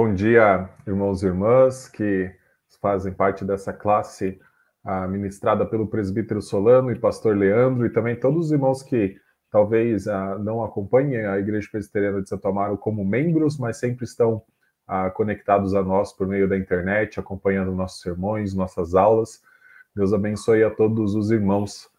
Bom dia, irmãos e irmãs que fazem parte dessa classe ah, ministrada pelo presbítero Solano e pastor Leandro, e também todos os irmãos que talvez ah, não acompanhem a Igreja Presbiteriana de Santo Amaro como membros, mas sempre estão ah, conectados a nós por meio da internet, acompanhando nossos sermões, nossas aulas. Deus abençoe a todos os irmãos.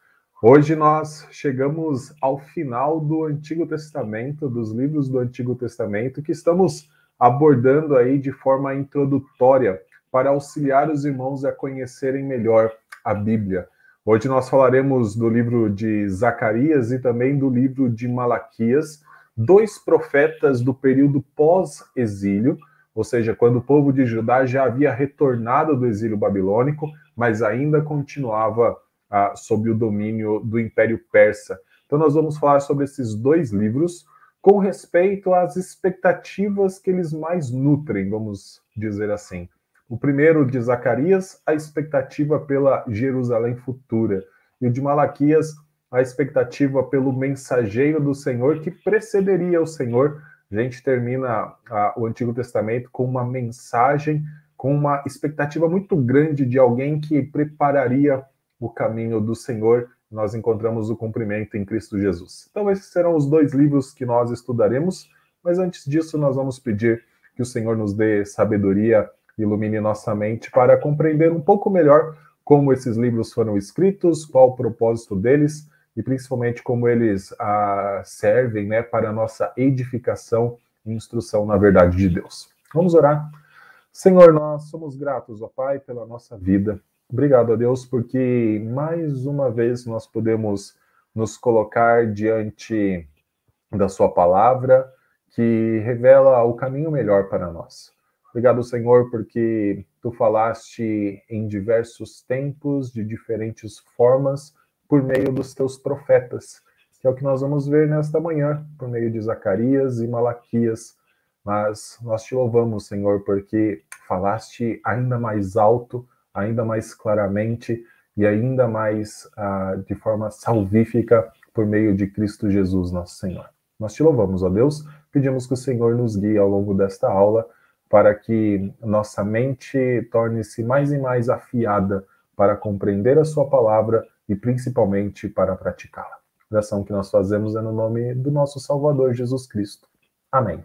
Hoje nós chegamos ao final do Antigo Testamento, dos livros do Antigo Testamento, que estamos abordando aí de forma introdutória para auxiliar os irmãos a conhecerem melhor a Bíblia. Hoje nós falaremos do livro de Zacarias e também do livro de Malaquias, dois profetas do período pós-exílio, ou seja, quando o povo de Judá já havia retornado do exílio babilônico, mas ainda continuava ah, sob o domínio do Império Persa. Então, nós vamos falar sobre esses dois livros com respeito às expectativas que eles mais nutrem, vamos dizer assim. O primeiro de Zacarias, a expectativa pela Jerusalém futura, e o de Malaquias, a expectativa pelo mensageiro do Senhor que precederia o Senhor. A gente termina a, o Antigo Testamento com uma mensagem, com uma expectativa muito grande de alguém que prepararia o caminho do Senhor nós encontramos o cumprimento em Cristo Jesus. Então, esses serão os dois livros que nós estudaremos, mas antes disso, nós vamos pedir que o Senhor nos dê sabedoria, ilumine nossa mente para compreender um pouco melhor como esses livros foram escritos, qual o propósito deles e principalmente como eles ah, servem né, para a nossa edificação e instrução na verdade de Deus. Vamos orar. Senhor, nós somos gratos, ó Pai, pela nossa vida. Obrigado a Deus, porque mais uma vez nós podemos nos colocar diante da Sua palavra, que revela o caminho melhor para nós. Obrigado, Senhor, porque tu falaste em diversos tempos, de diferentes formas, por meio dos teus profetas, que é o que nós vamos ver nesta manhã, por meio de Zacarias e Malaquias. Mas nós te louvamos, Senhor, porque falaste ainda mais alto ainda mais claramente e ainda mais uh, de forma salvífica por meio de Cristo Jesus, nosso Senhor. Nós te louvamos, ó Deus, pedimos que o Senhor nos guie ao longo desta aula para que nossa mente torne-se mais e mais afiada para compreender a Sua palavra e principalmente para praticá-la. A oração que nós fazemos é no nome do nosso Salvador Jesus Cristo. Amém.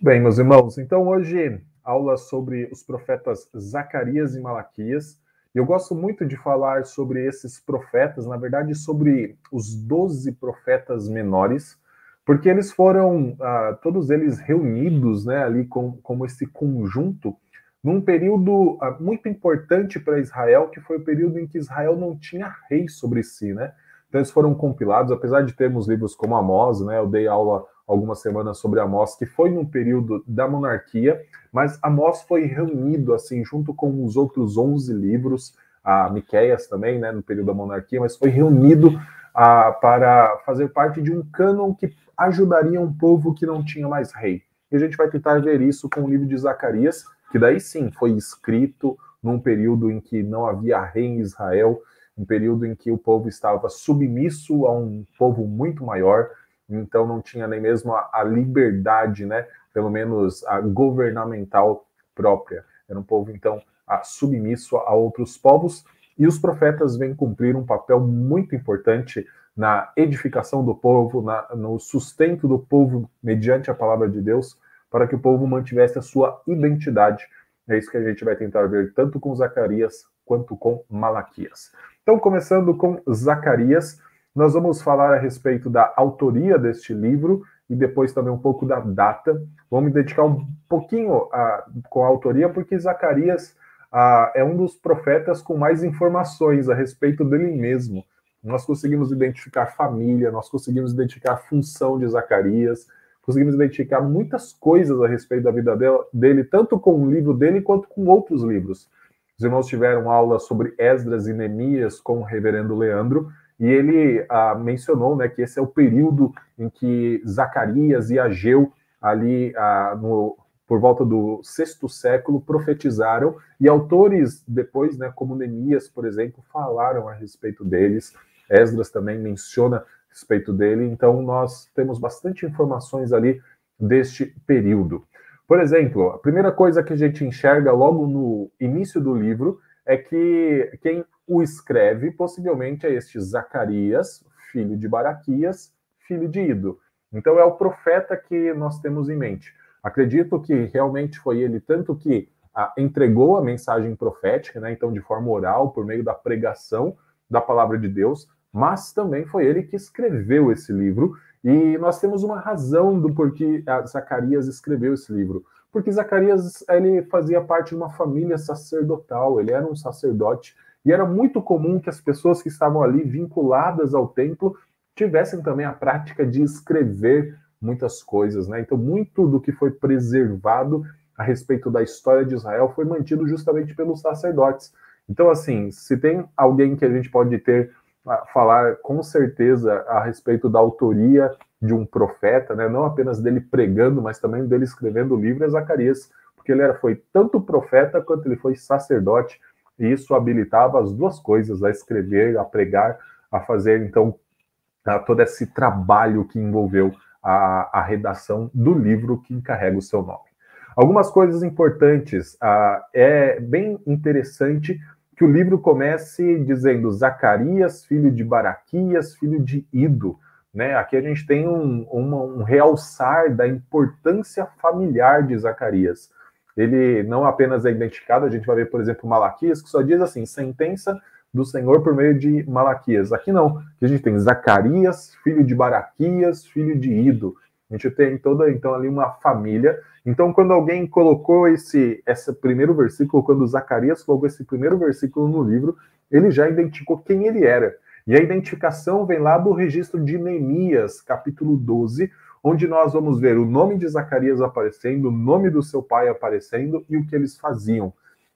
Bem, meus irmãos, então hoje aula sobre os profetas Zacarias e Malaquias. Eu gosto muito de falar sobre esses profetas, na verdade, sobre os doze profetas menores, porque eles foram, ah, todos eles reunidos né, ali com, como esse conjunto, num período ah, muito importante para Israel, que foi o período em que Israel não tinha rei sobre si, né? Então eles foram compilados, apesar de termos livros como Amós, né? Eu dei aula algumas semanas sobre Amós, que foi num período da monarquia, mas Amós foi reunido assim junto com os outros 11 livros, a Miqueias também, né, no período da monarquia, mas foi reunido a, para fazer parte de um cânon que ajudaria um povo que não tinha mais rei. E a gente vai tentar ver isso com o livro de Zacarias, que daí sim foi escrito num período em que não havia rei em Israel, um período em que o povo estava submisso a um povo muito maior, então não tinha nem mesmo a, a liberdade, né, pelo menos a governamental própria. Era um povo, então, a, submisso a outros povos, e os profetas vêm cumprir um papel muito importante na edificação do povo, na, no sustento do povo mediante a palavra de Deus, para que o povo mantivesse a sua identidade. É isso que a gente vai tentar ver tanto com Zacarias quanto com Malaquias. Então, começando com Zacarias, nós vamos falar a respeito da autoria deste livro e depois também um pouco da data. Vamos dedicar um pouquinho a, com a autoria, porque Zacarias a, é um dos profetas com mais informações a respeito dele mesmo. Nós conseguimos identificar família, nós conseguimos identificar a função de Zacarias, conseguimos identificar muitas coisas a respeito da vida dele, tanto com o livro dele quanto com outros livros. Os irmãos tiveram aula sobre Esdras e Neemias com o reverendo Leandro, e ele ah, mencionou né, que esse é o período em que Zacarias e Ageu, ali ah, no, por volta do sexto século, profetizaram, e autores depois, né, como Neemias, por exemplo, falaram a respeito deles. Esdras também menciona a respeito dele, então nós temos bastante informações ali deste período. Por exemplo, a primeira coisa que a gente enxerga logo no início do livro é que quem o escreve possivelmente é este Zacarias, filho de Baraquias, filho de Ido. Então é o profeta que nós temos em mente. Acredito que realmente foi ele tanto que ah, entregou a mensagem profética, né, então de forma oral, por meio da pregação da palavra de Deus, mas também foi ele que escreveu esse livro, e nós temos uma razão do porquê Zacarias escreveu esse livro. Porque Zacarias ele fazia parte de uma família sacerdotal, ele era um sacerdote, e era muito comum que as pessoas que estavam ali vinculadas ao templo tivessem também a prática de escrever muitas coisas, né? Então, muito do que foi preservado a respeito da história de Israel foi mantido justamente pelos sacerdotes. Então, assim, se tem alguém que a gente pode ter falar com certeza a respeito da autoria de um profeta, né? não apenas dele pregando, mas também dele escrevendo o livro, é Zacarias, porque ele era, foi tanto profeta quanto ele foi sacerdote, e isso habilitava as duas coisas, a escrever, a pregar, a fazer, então, todo esse trabalho que envolveu a, a redação do livro que encarrega o seu nome. Algumas coisas importantes. É bem interessante que o livro comece dizendo Zacarias, filho de Baraquias, filho de Ido. Né? Aqui a gente tem um, um realçar da importância familiar de Zacarias. Ele não apenas é identificado, a gente vai ver, por exemplo, Malaquias, que só diz assim: sentença do Senhor por meio de Malaquias. Aqui não, aqui a gente tem Zacarias, filho de Baraquias, filho de Ido. A gente tem toda então ali uma família. Então, quando alguém colocou esse, esse primeiro versículo, quando Zacarias colocou esse primeiro versículo no livro, ele já identificou quem ele era. E a identificação vem lá do registro de Neemias, capítulo 12, onde nós vamos ver o nome de Zacarias aparecendo, o nome do seu pai aparecendo e o que eles faziam.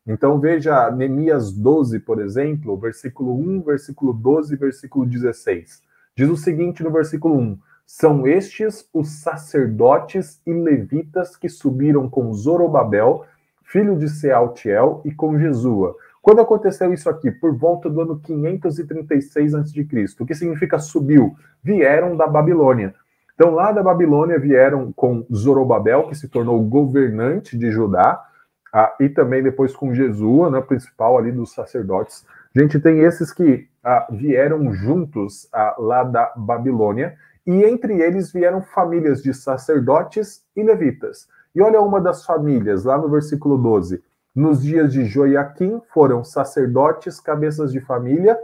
Então veja Neemias 12, por exemplo, versículo 1, versículo 12, versículo 16. Diz o seguinte no versículo 1: São estes os sacerdotes e levitas que subiram com Zorobabel, filho de Sealtiel, e com Jesua. Quando aconteceu isso aqui? Por volta do ano 536 a.C. O que significa subiu? Vieram da Babilônia. Então, lá da Babilônia vieram com Zorobabel, que se tornou governante de Judá, ah, e também depois com Jesua, né, principal ali dos sacerdotes. A gente tem esses que ah, vieram juntos ah, lá da Babilônia, e entre eles vieram famílias de sacerdotes e levitas. E olha uma das famílias, lá no versículo 12. Nos dias de Joiaquim foram sacerdotes, cabeças de família,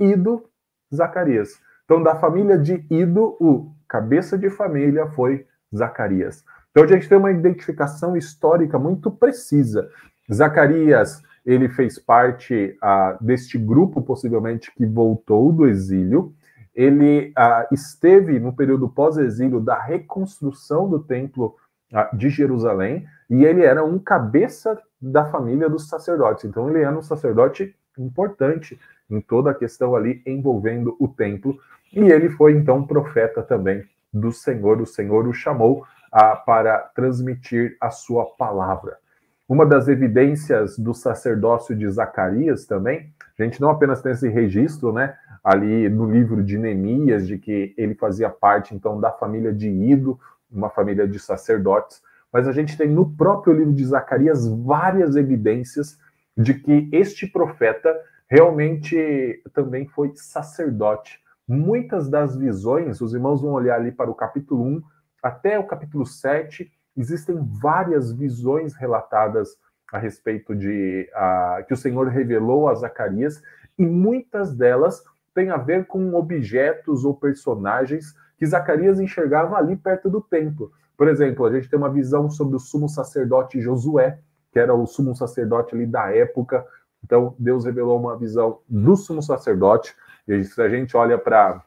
Ido, Zacarias. Então, da família de Ido, o cabeça de família foi Zacarias. Então a gente tem uma identificação histórica muito precisa. Zacarias, ele fez parte uh, deste grupo, possivelmente, que voltou do exílio. Ele uh, esteve no período pós-exílio da reconstrução do templo uh, de Jerusalém e ele era um cabeça da família dos sacerdotes. Então ele era um sacerdote importante em toda a questão ali envolvendo o templo. E ele foi então profeta também do Senhor. O Senhor o chamou ah, para transmitir a sua palavra. Uma das evidências do sacerdócio de Zacarias também, a gente não apenas tem esse registro, né, ali no livro de Neemias, de que ele fazia parte, então, da família de Ido, uma família de sacerdotes, mas a gente tem no próprio livro de Zacarias várias evidências de que este profeta realmente também foi sacerdote. Muitas das visões, os irmãos vão olhar ali para o capítulo 1, até o capítulo 7, existem várias visões relatadas a respeito de que o Senhor revelou a Zacarias, e muitas delas têm a ver com objetos ou personagens que Zacarias enxergava ali perto do templo. Por exemplo, a gente tem uma visão sobre o sumo sacerdote Josué, que era o sumo sacerdote ali da época. Então, Deus revelou uma visão do sumo sacerdote. E se a gente olha para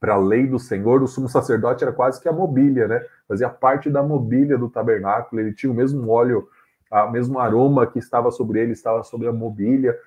para a lei do Senhor, o sumo sacerdote era quase que a mobília, né? Fazia parte da mobília do tabernáculo, ele tinha o mesmo óleo, o mesmo aroma que estava sobre ele, estava sobre a mobília,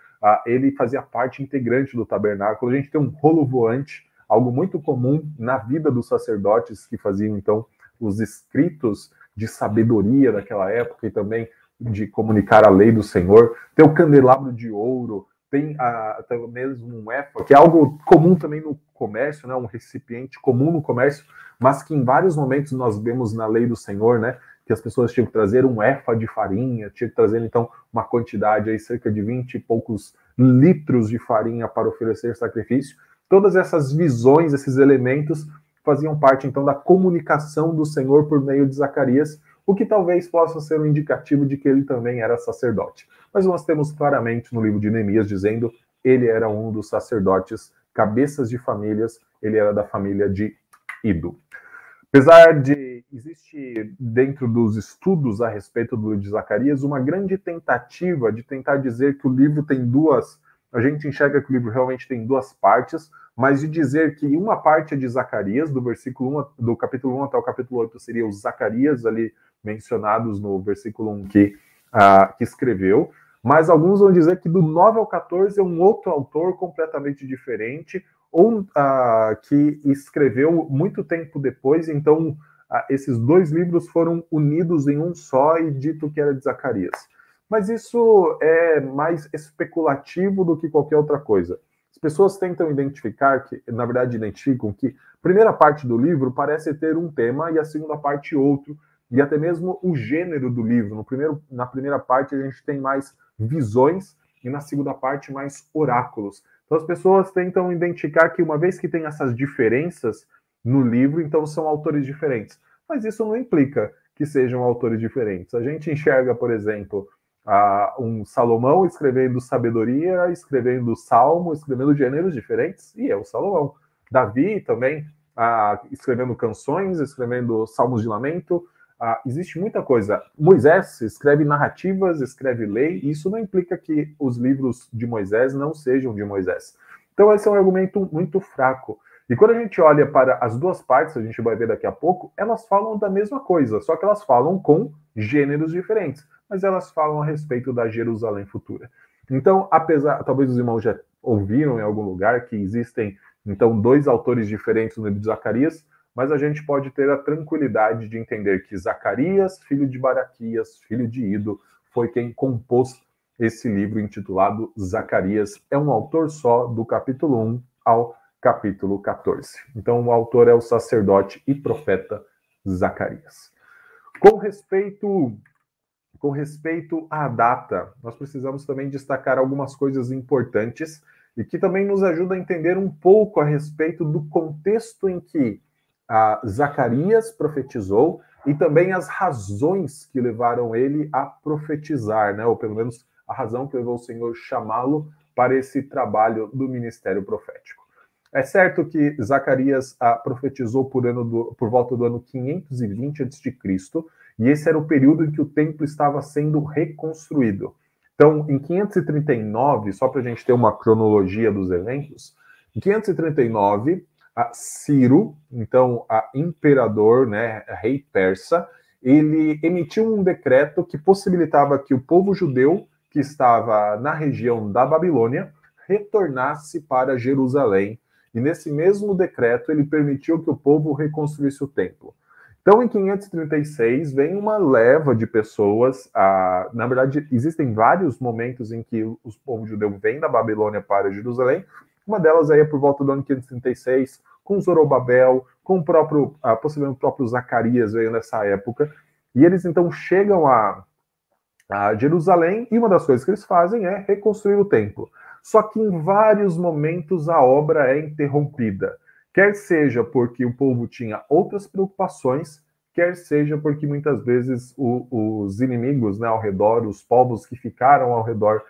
ele fazia parte integrante do tabernáculo. A gente tem um rolo voante, algo muito comum na vida dos sacerdotes que faziam, então, os escritos de sabedoria daquela época e também de comunicar a lei do Senhor. Tem o candelabro de ouro, tem até mesmo um EFA, que é algo comum também no comércio, né, um recipiente comum no comércio, mas que em vários momentos nós vemos na lei do Senhor, né, que as pessoas tinham que trazer um efa de farinha, tinha que trazer então uma quantidade aí cerca de 20 e poucos litros de farinha para oferecer sacrifício. Todas essas visões, esses elementos faziam parte então da comunicação do Senhor por meio de Zacarias, o que talvez possa ser um indicativo de que ele também era sacerdote. Mas nós temos claramente no livro de Neemias dizendo ele era um dos sacerdotes, cabeças de famílias, ele era da família de Ido. Apesar de existe dentro dos estudos a respeito do livro de Zacarias uma grande tentativa de tentar dizer que o livro tem duas, a gente enxerga que o livro realmente tem duas partes, mas de dizer que uma parte é de Zacarias, do versículo 1, do capítulo 1 até o capítulo 8 seria os Zacarias ali mencionados no versículo 1 que, uh, que escreveu, mas alguns vão dizer que do 9 ao 14 é um outro autor completamente diferente, ou uh, que escreveu muito tempo depois, então uh, esses dois livros foram unidos em um só e dito que era de Zacarias. Mas isso é mais especulativo do que qualquer outra coisa. As pessoas tentam identificar, que, na verdade, identificam que a primeira parte do livro parece ter um tema e a segunda parte outro, e até mesmo o gênero do livro. No primeiro, na primeira parte, a gente tem mais visões e na segunda parte, mais oráculos. Então as pessoas tentam identificar que uma vez que tem essas diferenças no livro, então são autores diferentes. Mas isso não implica que sejam autores diferentes. A gente enxerga, por exemplo, um Salomão escrevendo sabedoria, escrevendo salmo, escrevendo gêneros diferentes, e é o Salomão. Davi também escrevendo canções, escrevendo salmos de lamento, existe muita coisa. Moisés escreve narrativas, escreve lei, e isso não implica que os livros de Moisés não sejam de Moisés. Então, esse é um argumento muito fraco. E quando a gente olha para as duas partes, a gente vai ver daqui a pouco, elas falam da mesma coisa, só que elas falam com gêneros diferentes, mas elas falam a respeito da Jerusalém futura. Então, apesar, talvez os irmãos já ouviram em algum lugar que existem então dois autores diferentes no livro de Zacarias, mas a gente pode ter a tranquilidade de entender que Zacarias, filho de Baraquias, filho de Ido, foi quem compôs esse livro intitulado Zacarias. É um autor só, do capítulo 1 ao capítulo 14. Então, o autor é o sacerdote e profeta Zacarias. Com respeito com respeito à data, nós precisamos também destacar algumas coisas importantes e que também nos ajudam a entender um pouco a respeito do contexto em que Zacarias profetizou e também as razões que levaram ele a profetizar, né? ou pelo menos a razão que levou o Senhor chamá-lo para esse trabalho do ministério profético. É certo que Zacarias ah, profetizou por, ano do, por volta do ano 520 a.C., e esse era o período em que o templo estava sendo reconstruído. Então, em 539, só para a gente ter uma cronologia dos eventos, em 539, a Ciro, então imperador, né, rei persa, ele emitiu um decreto que possibilitava que o povo judeu que estava na região da Babilônia retornasse para Jerusalém. E nesse mesmo decreto ele permitiu que o povo reconstruísse o templo. Então, em 536, vem uma leva de pessoas. A, na verdade, existem vários momentos em que o povo judeu vem da Babilônia para Jerusalém, uma delas aí é por volta do ano 536, com Zorobabel, com o próprio, possivelmente o próprio Zacarias veio nessa época. E eles então chegam a, a Jerusalém e uma das coisas que eles fazem é reconstruir o templo. Só que em vários momentos a obra é interrompida. Quer seja porque o povo tinha outras preocupações, quer seja porque muitas vezes o, os inimigos né, ao redor, os povos que ficaram ao redor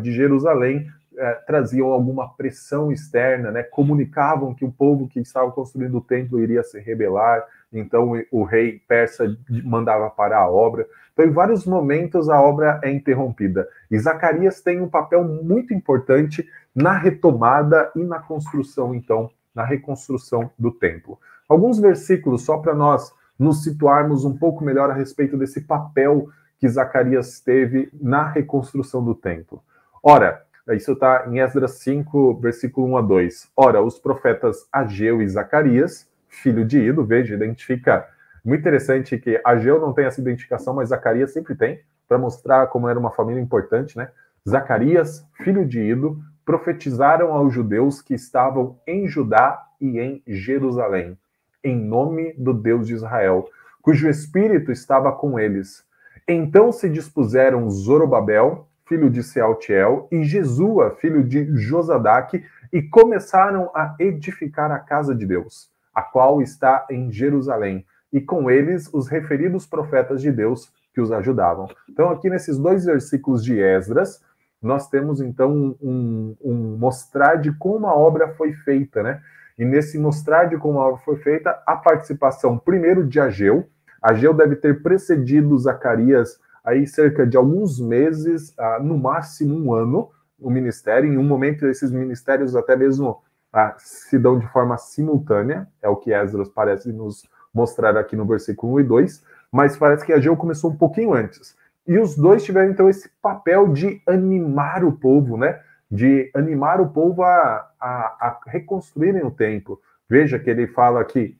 de Jerusalém, é, traziam alguma pressão externa, né? comunicavam que o povo que estava construindo o templo iria se rebelar, então o rei persa mandava parar a obra. Então, em vários momentos, a obra é interrompida. E Zacarias tem um papel muito importante na retomada e na construção, então, na reconstrução do templo. Alguns versículos, só para nós nos situarmos um pouco melhor a respeito desse papel que Zacarias teve na reconstrução do templo. Ora, isso está em Esdras 5, versículo 1 a 2. Ora, os profetas Ageu e Zacarias, filho de Ido, veja, identifica. Muito interessante que Ageu não tem essa identificação, mas Zacarias sempre tem, para mostrar como era uma família importante, né? Zacarias, filho de Ido, profetizaram aos judeus que estavam em Judá e em Jerusalém, em nome do Deus de Israel, cujo espírito estava com eles. Então se dispuseram Zorobabel, filho de Sealtiel, e Jesua, filho de Josadaque, e começaram a edificar a casa de Deus, a qual está em Jerusalém, e com eles os referidos profetas de Deus que os ajudavam. Então, aqui nesses dois versículos de Esdras, nós temos então um, um, mostrar de como a obra foi feita, né? E nesse mostrar de como a obra foi feita, a participação primeiro de Ageu. Ageu deve ter precedido Zacarias aí cerca de alguns meses, ah, no máximo um ano, o ministério. Em um momento, esses ministérios até mesmo ah, se dão de forma simultânea, é o que Esdras parece nos mostrar aqui no versículo 1 e 2, mas parece que Ageu começou um pouquinho antes. E os dois tiveram então esse papel de animar o povo, né? De animar o povo a, a, a reconstruírem o templo. Veja que ele fala que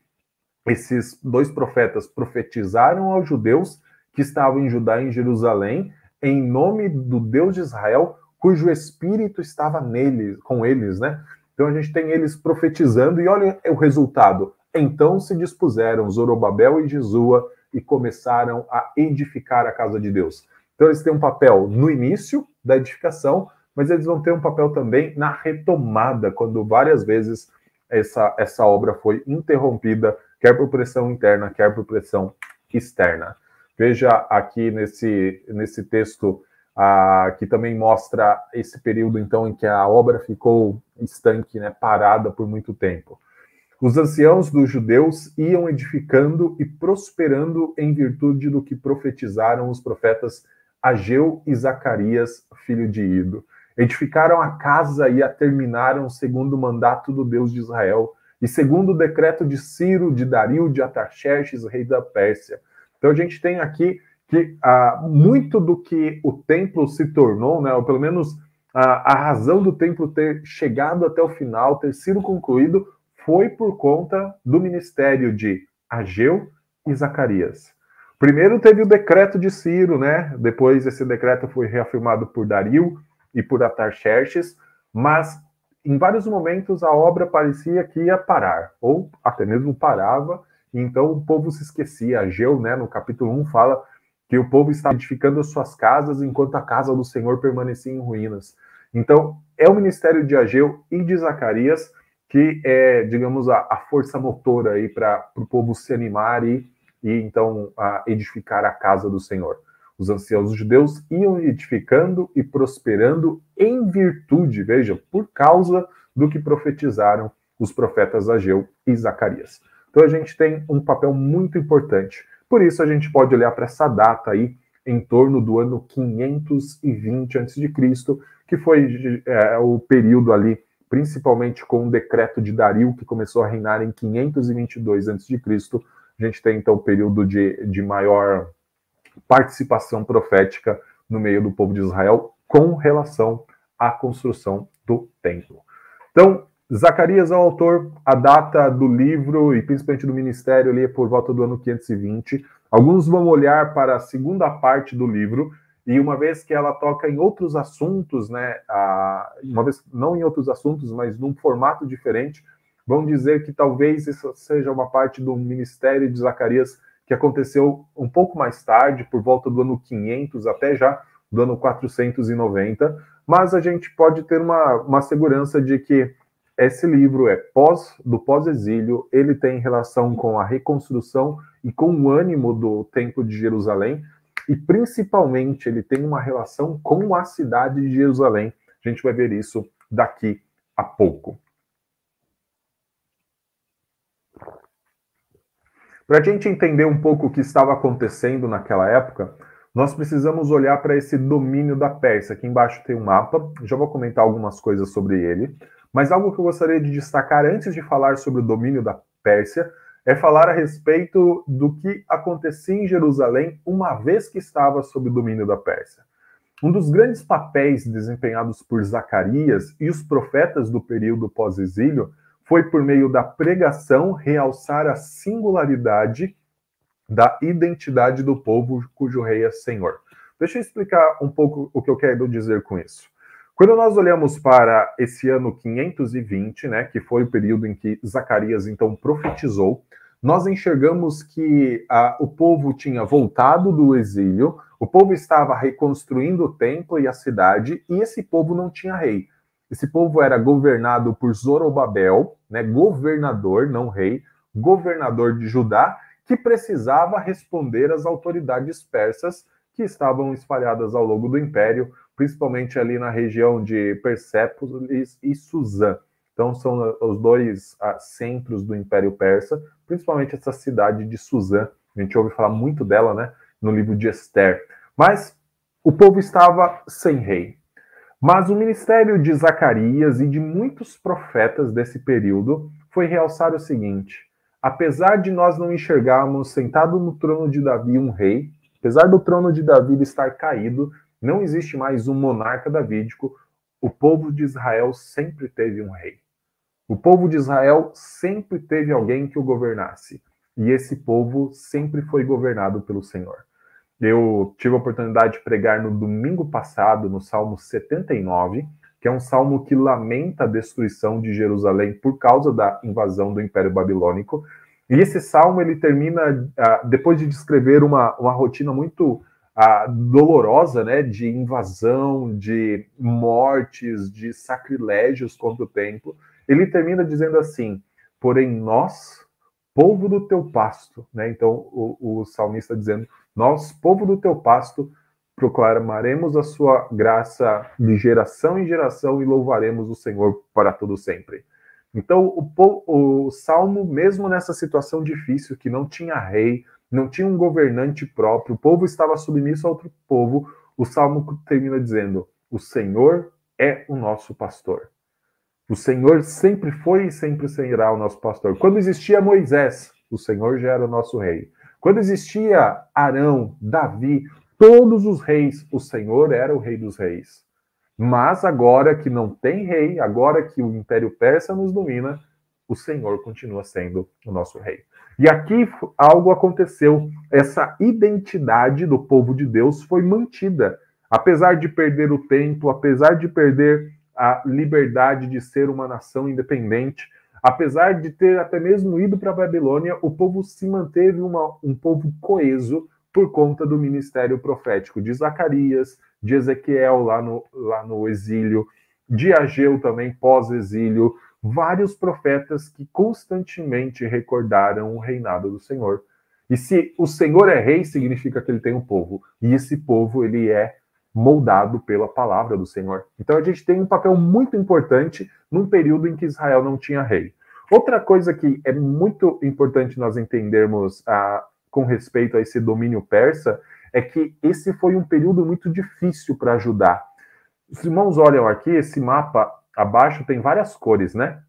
esses dois profetas profetizaram aos judeus que estavam em Judá e em Jerusalém, em nome do Deus de Israel, cujo espírito estava neles, com eles, né? Então a gente tem eles profetizando e olha o resultado. Então se dispuseram Zorobabel e Jesua e começaram a edificar a casa de Deus. Então eles têm um papel no início da edificação, mas eles vão ter um papel também na retomada, quando várias vezes essa, essa obra foi interrompida, quer por pressão interna, quer por pressão externa. Veja aqui nesse, nesse texto ah, que também mostra esse período então em que a obra ficou estanque, né, parada por muito tempo. Os anciãos dos judeus iam edificando e prosperando em virtude do que profetizaram os profetas Ageu e Zacarias, filho de Ido. Edificaram a casa e a terminaram segundo o mandato do Deus de Israel e segundo o decreto de Ciro, de Dario, de Ataxerxes, rei da Pérsia. Então a gente tem aqui que ah, muito do que o templo se tornou, né, ou pelo menos ah, a razão do templo ter chegado até o final, ter sido concluído, foi por conta do ministério de Ageu e Zacarias. Primeiro teve o decreto de Ciro, né? Depois esse decreto foi reafirmado por Dario e por Atarxerxes, mas em vários momentos a obra parecia que ia parar, ou até mesmo parava, então o povo se esquecia. Ageu, né, no capítulo 1, fala que o povo estava edificando as suas casas enquanto a casa do Senhor permanecia em ruínas. Então, é o ministério de Ageu e de Zacarias que é, digamos, a, a força motora aí para o povo se animar e, e então a edificar a casa do Senhor. Os anciãos judeus iam edificando e prosperando em virtude, veja, por causa do que profetizaram os profetas Ageu e Zacarias. Então a gente tem um papel muito importante. Por isso a gente pode olhar para essa data aí, em torno do ano 520 a.C., que foi é, o período ali principalmente com o decreto de Dario, que começou a reinar em 522 a.C., a gente tem então um período de, de maior participação profética no meio do povo de Israel com relação à construção do templo. Então, Zacarias é o autor, a data do livro e principalmente do ministério ali é por volta do ano 520. Alguns vão olhar para a segunda parte do livro, e uma vez que ela toca em outros assuntos, né, a, uma vez não em outros assuntos, mas num formato diferente, vão dizer que talvez isso seja uma parte do ministério de Zacarias que aconteceu um pouco mais tarde, por volta do ano 500 até já do ano 490, mas a gente pode ter uma, uma segurança de que esse livro é pós do pós-exílio, ele tem relação com a reconstrução e com o ânimo do Templo de Jerusalém, e principalmente ele tem uma relação com a cidade de Jerusalém. A gente vai ver isso daqui a pouco. Para a gente entender um pouco o que estava acontecendo naquela época, nós precisamos olhar para esse domínio da Pérsia. Aqui embaixo tem um mapa, já vou comentar algumas coisas sobre ele, mas algo que eu gostaria de destacar antes de falar sobre o domínio da Pérsia é falar a respeito do que acontecia em Jerusalém uma vez que estava sob o domínio da Pérsia. Um dos grandes papéis desempenhados por Zacarias e os profetas do período pós-exílio foi por meio da pregação realçar a singularidade da identidade do povo cujo rei é Senhor. Deixa eu explicar um pouco o que eu quero dizer com isso. Quando nós olhamos para esse ano 520, né, que foi o período em que Zacarias então profetizou, nós enxergamos que ah, o povo tinha voltado do exílio, o povo estava reconstruindo o templo e a cidade, e esse povo não tinha rei. Esse povo era governado por Zorobabel, né, governador, não rei, governador de Judá, que precisava responder às autoridades persas que estavam espalhadas ao longo do império, principalmente ali na região de Persépolis e Suzã. Então, são os dois uh, centros do Império Persa, principalmente essa cidade de Suzã. A gente ouve falar muito dela né, no livro de Esther. Mas o povo estava sem rei. Mas o ministério de Zacarias e de muitos profetas desse período foi realçar o seguinte: apesar de nós não enxergarmos sentado no trono de Davi um rei, apesar do trono de Davi estar caído, não existe mais um monarca davídico, o povo de Israel sempre teve um rei. O povo de Israel sempre teve alguém que o governasse. E esse povo sempre foi governado pelo Senhor. Eu tive a oportunidade de pregar no domingo passado, no Salmo 79, que é um salmo que lamenta a destruição de Jerusalém por causa da invasão do Império Babilônico. E esse salmo ele termina, ah, depois de descrever uma, uma rotina muito dolorosa, né, de invasão, de mortes, de sacrilégios contra o templo, ele termina dizendo assim: Porém, nós, povo do teu pasto, né? Então, o, o salmista dizendo: Nós, povo do teu pasto, proclamaremos a sua graça de geração em geração e louvaremos o Senhor para todo sempre. Então, o, o salmo, mesmo nessa situação difícil, que não tinha rei, não tinha um governante próprio, o povo estava submisso a outro povo, o salmo termina dizendo: O Senhor é o nosso pastor. O Senhor sempre foi e sempre será o nosso pastor. Quando existia Moisés, o Senhor já era o nosso rei. Quando existia Arão, Davi, todos os reis, o Senhor era o rei dos reis. Mas agora que não tem rei, agora que o Império Persa nos domina, o Senhor continua sendo o nosso rei. E aqui algo aconteceu. Essa identidade do povo de Deus foi mantida. Apesar de perder o templo, apesar de perder a liberdade de ser uma nação independente. Apesar de ter até mesmo ido para a Babilônia, o povo se manteve uma, um povo coeso por conta do ministério profético de Zacarias, de Ezequiel lá no, lá no exílio, de Ageu também pós-exílio, vários profetas que constantemente recordaram o reinado do Senhor. E se o Senhor é rei, significa que ele tem um povo. E esse povo, ele é moldado pela palavra do Senhor. Então a gente tem um papel muito importante num período em que Israel não tinha rei. Outra coisa que é muito importante nós entendermos ah, com respeito a esse domínio persa é que esse foi um período muito difícil para Judá. Os irmãos olham aqui, esse mapa abaixo tem várias cores, né?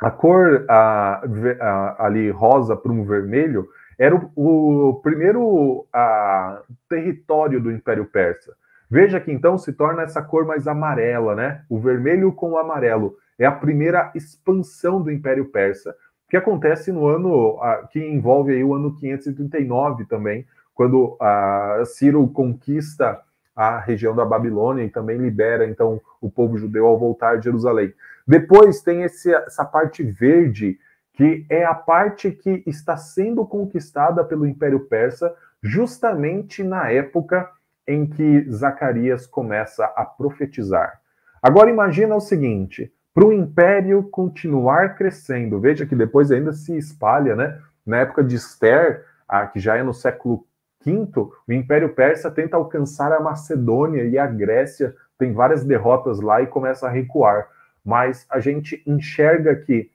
A cor ah, ah, ali rosa para um vermelho era o, o primeiro ah, território do Império Persa. Veja que então se torna essa cor mais amarela, né? O vermelho com o amarelo. É a primeira expansão do Império Persa, que acontece no ano que envolve aí o ano 539 também, quando a Ciro conquista a região da Babilônia e também libera então o povo judeu ao voltar de Jerusalém. Depois tem esse, essa parte verde, que é a parte que está sendo conquistada pelo Império Persa justamente na época em que Zacarias começa a profetizar. Agora imagina o seguinte: para o império continuar crescendo, veja que depois ainda se espalha, né? Na época de Esther, que já é no século V, o Império Persa tenta alcançar a Macedônia e a Grécia, tem várias derrotas lá e começa a recuar. Mas a gente enxerga que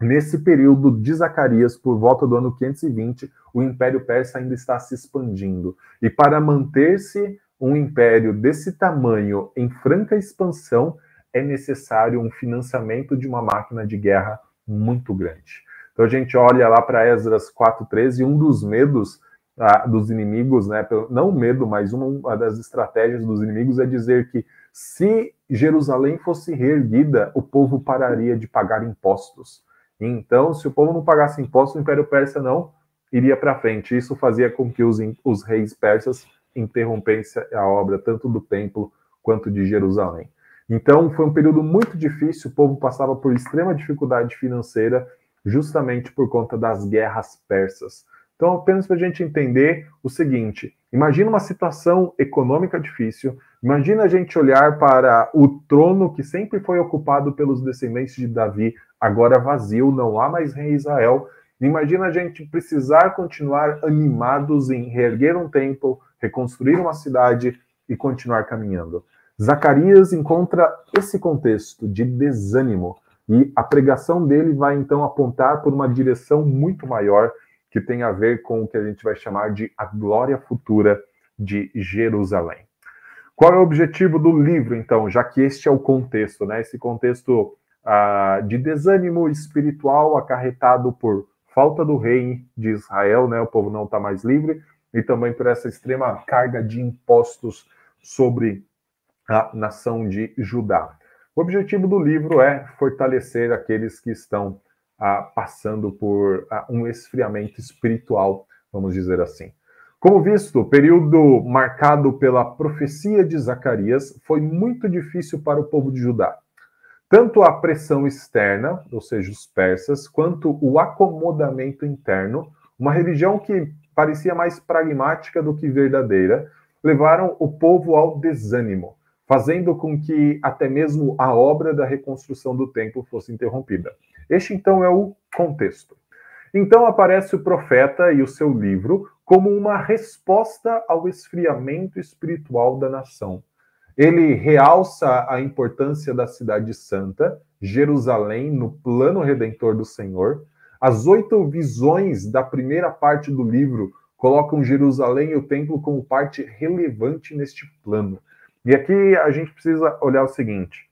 Nesse período de Zacarias, por volta do ano 520, o Império Persa ainda está se expandindo. E para manter-se um império desse tamanho em franca expansão, é necessário um financiamento de uma máquina de guerra muito grande. Então a gente olha lá para Esdras 4:13 e um dos medos ah, dos inimigos, né, não medo, mas uma das estratégias dos inimigos é dizer que se Jerusalém fosse reerguida, o povo pararia de pagar impostos. Então, se o povo não pagasse impostos, o Império Persa não iria para frente. Isso fazia com que os, os reis persas interrompessem a obra tanto do templo quanto de Jerusalém. Então, foi um período muito difícil, o povo passava por extrema dificuldade financeira, justamente por conta das guerras persas. Então, apenas para a gente entender o seguinte: imagina uma situação econômica difícil, imagina a gente olhar para o trono que sempre foi ocupado pelos descendentes de Davi, agora vazio, não há mais rei Israel. Imagina a gente precisar continuar animados em reerguer um templo, reconstruir uma cidade e continuar caminhando. Zacarias encontra esse contexto de desânimo e a pregação dele vai então apontar por uma direção muito maior que tem a ver com o que a gente vai chamar de a glória futura de Jerusalém. Qual é o objetivo do livro, então, já que este é o contexto, né? Esse contexto ah, de desânimo espiritual acarretado por falta do rei de Israel, né? O povo não está mais livre, e também por essa extrema carga de impostos sobre a nação de Judá. O objetivo do livro é fortalecer aqueles que estão ah, passando por ah, um esfriamento espiritual, vamos dizer assim. Como visto, o período marcado pela profecia de Zacarias foi muito difícil para o povo de Judá. Tanto a pressão externa, ou seja, os persas, quanto o acomodamento interno, uma religião que parecia mais pragmática do que verdadeira, levaram o povo ao desânimo, fazendo com que até mesmo a obra da reconstrução do templo fosse interrompida. Este, então, é o contexto. Então aparece o profeta e o seu livro como uma resposta ao esfriamento espiritual da nação. Ele realça a importância da cidade santa, Jerusalém, no plano redentor do Senhor. As oito visões da primeira parte do livro colocam Jerusalém e o templo como parte relevante neste plano. E aqui a gente precisa olhar o seguinte: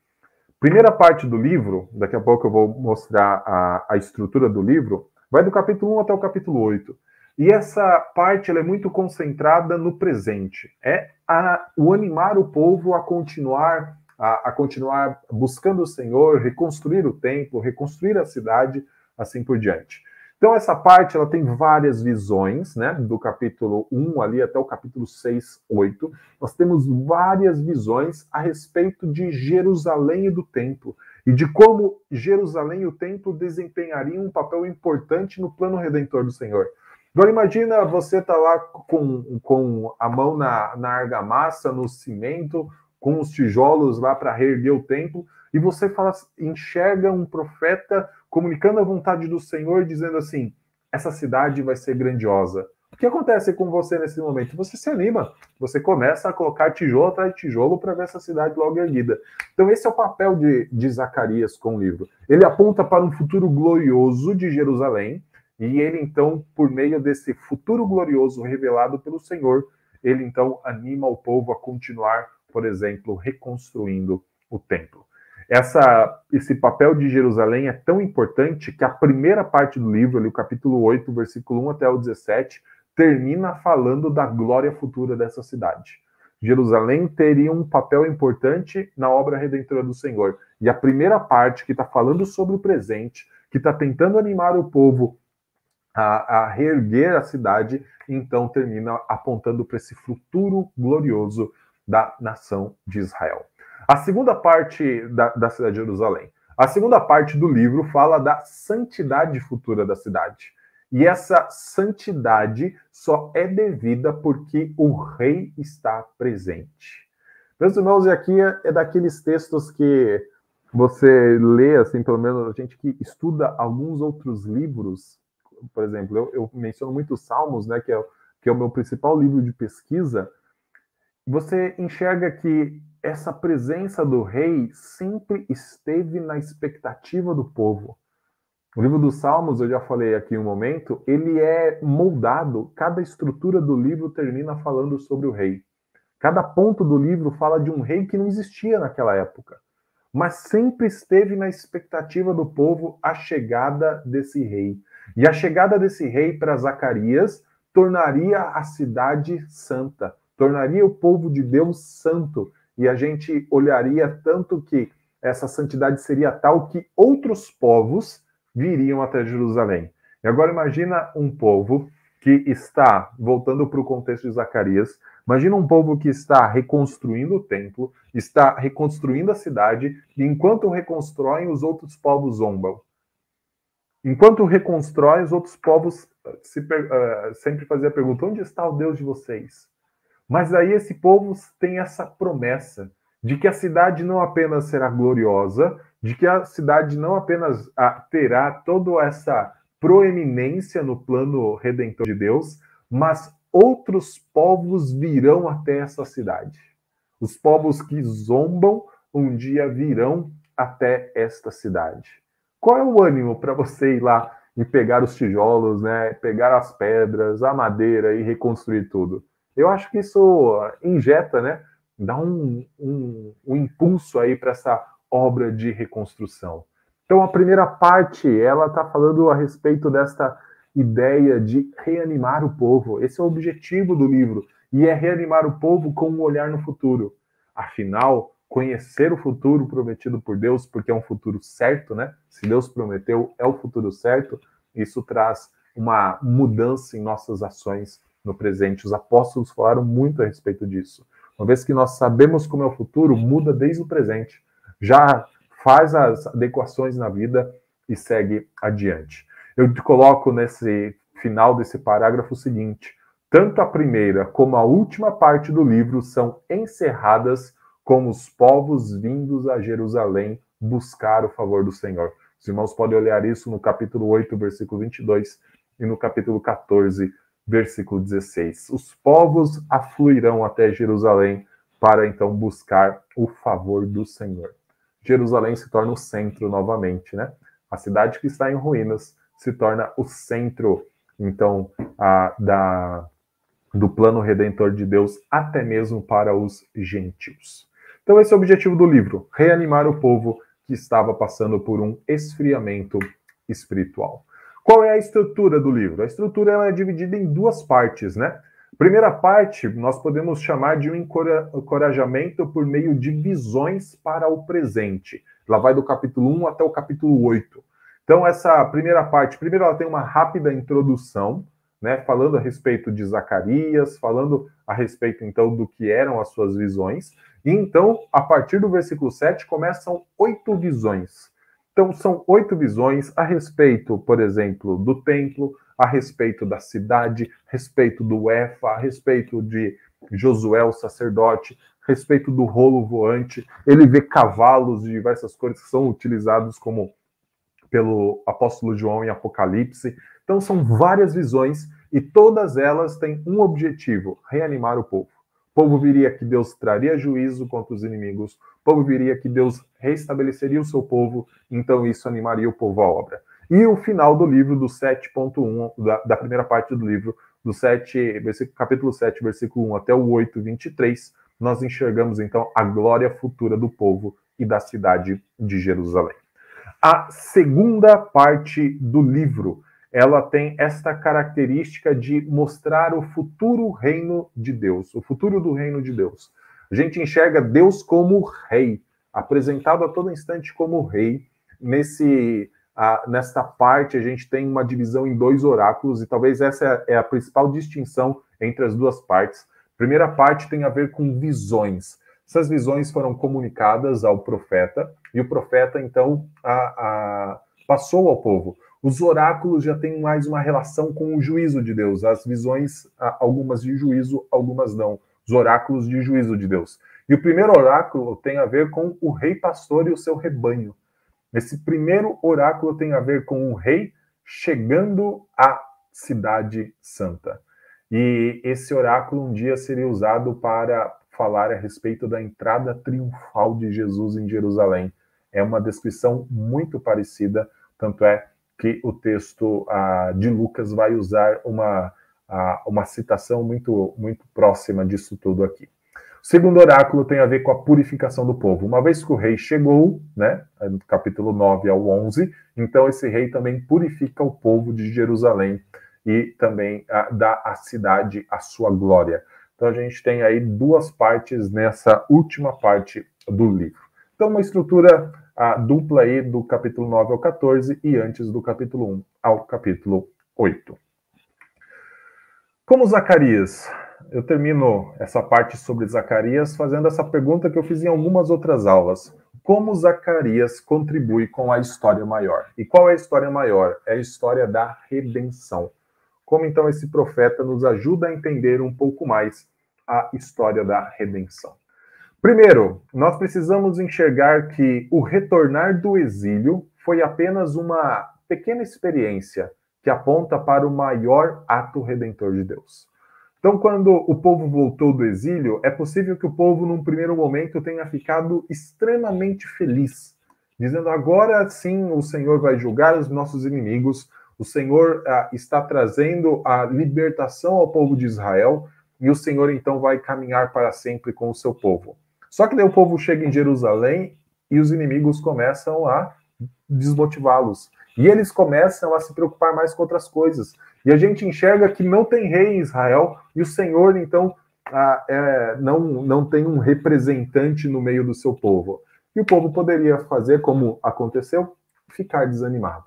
Primeira parte do livro, daqui a pouco eu vou mostrar a, a estrutura do livro, vai do capítulo 1 até o capítulo 8. E essa parte é muito concentrada no presente. É a, o animar o povo a continuar a, a, continuar buscando o Senhor, reconstruir o templo, reconstruir a cidade, assim por diante. Então, essa parte ela tem várias visões, né? Do capítulo 1 ali até o capítulo 6, 8. Nós temos várias visões a respeito de Jerusalém e do templo. E de como Jerusalém e o templo desempenhariam um papel importante no plano redentor do Senhor. Agora imagina você tá lá com, com a mão na, na argamassa, no cimento, com os tijolos lá para reerguer o templo, e você fala, enxerga um profeta comunicando a vontade do Senhor, dizendo assim: essa cidade vai ser grandiosa. O que acontece com você nesse momento? Você se anima, você começa a colocar tijolo atrás de tijolo para ver essa cidade logo erguida. Então, esse é o papel de, de Zacarias com o livro. Ele aponta para um futuro glorioso de Jerusalém, e ele, então, por meio desse futuro glorioso revelado pelo Senhor, ele, então, anima o povo a continuar, por exemplo, reconstruindo o templo. Essa, esse papel de Jerusalém é tão importante que a primeira parte do livro, ali, o capítulo 8, versículo 1 até o 17, termina falando da glória futura dessa cidade. Jerusalém teria um papel importante na obra redentora do Senhor. E a primeira parte, que está falando sobre o presente, que está tentando animar o povo a, a reerguer a cidade, então termina apontando para esse futuro glorioso da nação de Israel. A segunda parte da, da cidade de Jerusalém. A segunda parte do livro fala da santidade futura da cidade. E essa santidade só é devida porque o rei está presente. Meus irmãos, e aqui é, é daqueles textos que você lê, assim, pelo menos a gente que estuda alguns outros livros, por exemplo, eu, eu menciono muito Salmos, né, que é, que é o meu principal livro de pesquisa, você enxerga que essa presença do rei sempre esteve na expectativa do povo. O livro dos Salmos, eu já falei aqui um momento, ele é moldado, cada estrutura do livro termina falando sobre o rei. Cada ponto do livro fala de um rei que não existia naquela época, mas sempre esteve na expectativa do povo a chegada desse rei. E a chegada desse rei para Zacarias tornaria a cidade santa, tornaria o povo de Deus santo, e a gente olharia tanto que essa santidade seria tal que outros povos viriam até Jerusalém. E agora imagina um povo que está, voltando para o contexto de Zacarias, imagina um povo que está reconstruindo o templo, está reconstruindo a cidade, e enquanto reconstroem, os outros povos zombam. Enquanto reconstrói, os outros povos se, uh, sempre faziam a pergunta: onde está o Deus de vocês? Mas aí esse povo tem essa promessa de que a cidade não apenas será gloriosa, de que a cidade não apenas uh, terá toda essa proeminência no plano redentor de Deus, mas outros povos virão até essa cidade. Os povos que zombam um dia virão até esta cidade. Qual é o ânimo para você ir lá e pegar os tijolos, né, pegar as pedras, a madeira e reconstruir tudo? Eu acho que isso injeta, né, dá um, um, um impulso aí para essa obra de reconstrução. Então, a primeira parte, ela está falando a respeito desta ideia de reanimar o povo. Esse é o objetivo do livro, e é reanimar o povo com um olhar no futuro. Afinal, conhecer o futuro prometido por Deus, porque é um futuro certo, né? Se Deus prometeu, é o futuro certo. Isso traz uma mudança em nossas ações no presente. Os apóstolos falaram muito a respeito disso. Uma vez que nós sabemos como é o futuro, muda desde o presente. Já faz as adequações na vida e segue adiante. Eu te coloco nesse final desse parágrafo o seguinte: tanto a primeira como a última parte do livro são encerradas com os povos vindos a Jerusalém buscar o favor do Senhor. Os irmãos podem olhar isso no capítulo 8, versículo 22 e no capítulo 14, versículo 16. Os povos afluirão até Jerusalém para então buscar o favor do Senhor. Jerusalém se torna o centro novamente, né? A cidade que está em ruínas se torna o centro, então, a, da, do plano redentor de Deus, até mesmo para os gentios. Então, esse é o objetivo do livro: reanimar o povo que estava passando por um esfriamento espiritual. Qual é a estrutura do livro? A estrutura é dividida em duas partes, né? Primeira parte, nós podemos chamar de um encorajamento por meio de visões para o presente. Ela vai do capítulo 1 até o capítulo 8. Então, essa primeira parte, primeiro ela tem uma rápida introdução, né, falando a respeito de Zacarias, falando a respeito então do que eram as suas visões. E então, a partir do versículo 7, começam oito visões. Então, são oito visões a respeito, por exemplo, do templo, a respeito da cidade, a respeito do Efa, a respeito de Josué, o sacerdote, a respeito do rolo voante. Ele vê cavalos de diversas cores que são utilizados como pelo apóstolo João em Apocalipse. Então são várias visões e todas elas têm um objetivo: reanimar o povo. O povo viria que Deus traria juízo contra os inimigos. O povo viria que Deus restabeleceria o seu povo, então isso animaria o povo à obra. E o final do livro, do 7.1, da, da, primeira parte do livro, do 7, versículo, capítulo 7, versículo 1 até o 8, 23, nós enxergamos então a glória futura do povo e da cidade de Jerusalém. A segunda parte do livro, ela tem esta característica de mostrar o futuro reino de Deus, o futuro do reino de Deus. A gente enxerga Deus como rei, apresentado a todo instante como rei, nesse ah, nesta parte a gente tem uma divisão em dois oráculos, e talvez essa é a principal distinção entre as duas partes. A primeira parte tem a ver com visões. Essas visões foram comunicadas ao profeta, e o profeta, então, a, a, passou ao povo. Os oráculos já têm mais uma relação com o juízo de Deus. As visões, algumas de juízo, algumas não. Os oráculos de juízo de Deus. E o primeiro oráculo tem a ver com o rei pastor e o seu rebanho. Esse primeiro oráculo tem a ver com o rei chegando à cidade santa. E esse oráculo um dia seria usado para falar a respeito da entrada triunfal de Jesus em Jerusalém. É uma descrição muito parecida, tanto é que o texto de Lucas vai usar uma, uma citação muito, muito próxima disso tudo aqui. O segundo oráculo tem a ver com a purificação do povo. Uma vez que o rei chegou, né, do capítulo 9 ao 11, então esse rei também purifica o povo de Jerusalém e também dá à cidade a sua glória. Então a gente tem aí duas partes nessa última parte do livro. Então uma estrutura ah, dupla aí do capítulo 9 ao 14 e antes do capítulo 1 ao capítulo 8. Como Zacarias eu termino essa parte sobre Zacarias fazendo essa pergunta que eu fiz em algumas outras aulas. como Zacarias contribui com a história maior. E qual é a história maior? É a história da redenção. Como então esse profeta nos ajuda a entender um pouco mais a história da redenção. Primeiro, nós precisamos enxergar que o retornar do exílio foi apenas uma pequena experiência que aponta para o maior ato redentor de Deus. Então, quando o povo voltou do exílio, é possível que o povo, num primeiro momento, tenha ficado extremamente feliz, dizendo: agora sim o Senhor vai julgar os nossos inimigos, o Senhor ah, está trazendo a libertação ao povo de Israel, e o Senhor então vai caminhar para sempre com o seu povo. Só que daí o povo chega em Jerusalém e os inimigos começam a desmotivá-los. E eles começam a se preocupar mais com outras coisas. E a gente enxerga que não tem rei em Israel, e o Senhor, então, ah, é, não, não tem um representante no meio do seu povo. E o povo poderia fazer, como aconteceu, ficar desanimado.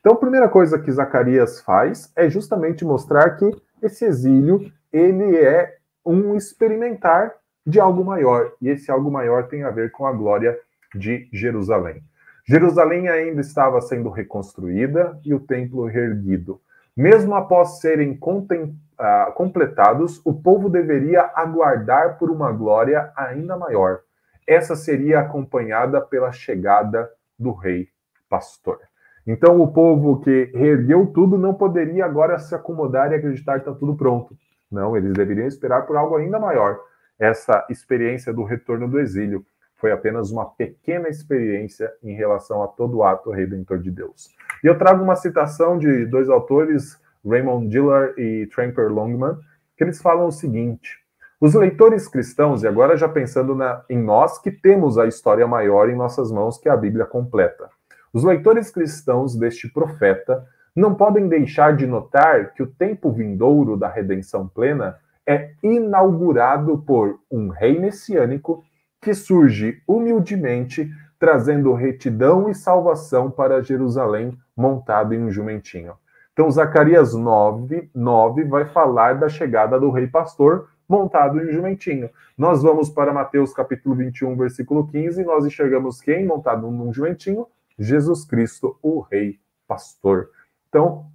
Então, a primeira coisa que Zacarias faz é justamente mostrar que esse exílio ele é um experimentar de algo maior, e esse algo maior tem a ver com a glória de Jerusalém. Jerusalém ainda estava sendo reconstruída e o templo reerguido. Mesmo após serem uh, completados, o povo deveria aguardar por uma glória ainda maior. Essa seria acompanhada pela chegada do rei pastor. Então, o povo que reergueu tudo não poderia agora se acomodar e acreditar que está tudo pronto. Não, eles deveriam esperar por algo ainda maior. Essa experiência do retorno do exílio foi apenas uma pequena experiência em relação a todo o ato redentor de Deus. E eu trago uma citação de dois autores, Raymond Diller e Tramper Longman, que eles falam o seguinte: os leitores cristãos, e agora já pensando na, em nós que temos a história maior em nossas mãos, que é a Bíblia completa, os leitores cristãos deste profeta não podem deixar de notar que o tempo vindouro da redenção plena é inaugurado por um rei messiânico que surge humildemente, trazendo retidão e salvação para Jerusalém, montado em um jumentinho. Então, Zacarias 9, 9 vai falar da chegada do rei pastor montado em um jumentinho. Nós vamos para Mateus capítulo 21, versículo 15, e nós enxergamos quem montado num jumentinho? Jesus Cristo, o rei pastor. Então,